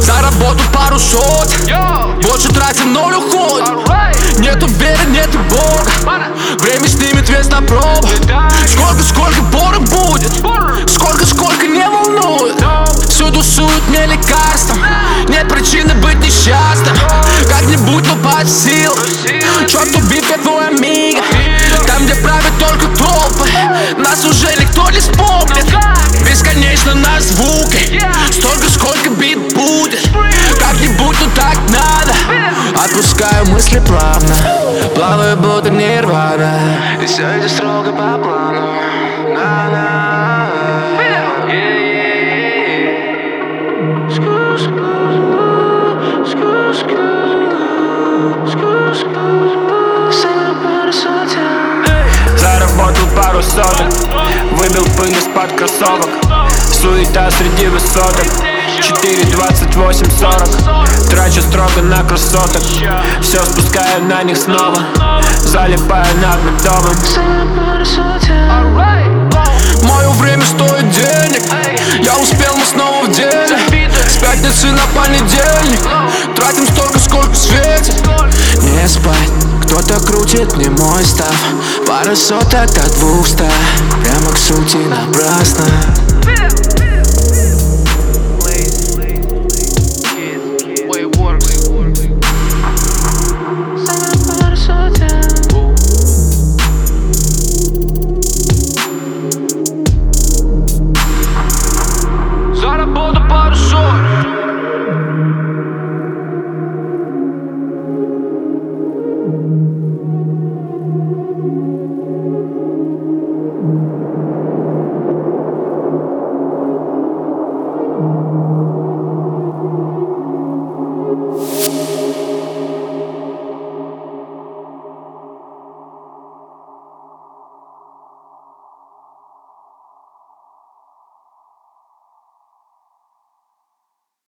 Заработал пару сот. Больше тратим, ноль Alright Нету веры, нету Бога. Время снимет вес на пробу. Дай Сколько, сколько поры будет? Сколько, сколько не волнует? No Всюду суют мне лекарством Нет причины быть несчастным. Как-нибудь, но под сил. Черт убит, я твой амиго. Там, где правят только толпы. Нас уже никто не вспомнит Отпускаю мысли плавно. Плаваю, будто нирвана. И все идет строго по плану. На-на. Заработал пару соток. Выбил пыль из-под кроссовок. Суета среди высоток. 4, 28, 40 Трачу строго на красоток Все спускаю на них снова. Залипаю над домом. Мое время стоит денег. Я успел, мы снова в деле. С пятницы на понедельник. Тратим столько, сколько светит. Не спать, кто-то крутит мне мой став. Пара соток до двухста Прямо к сути напрасно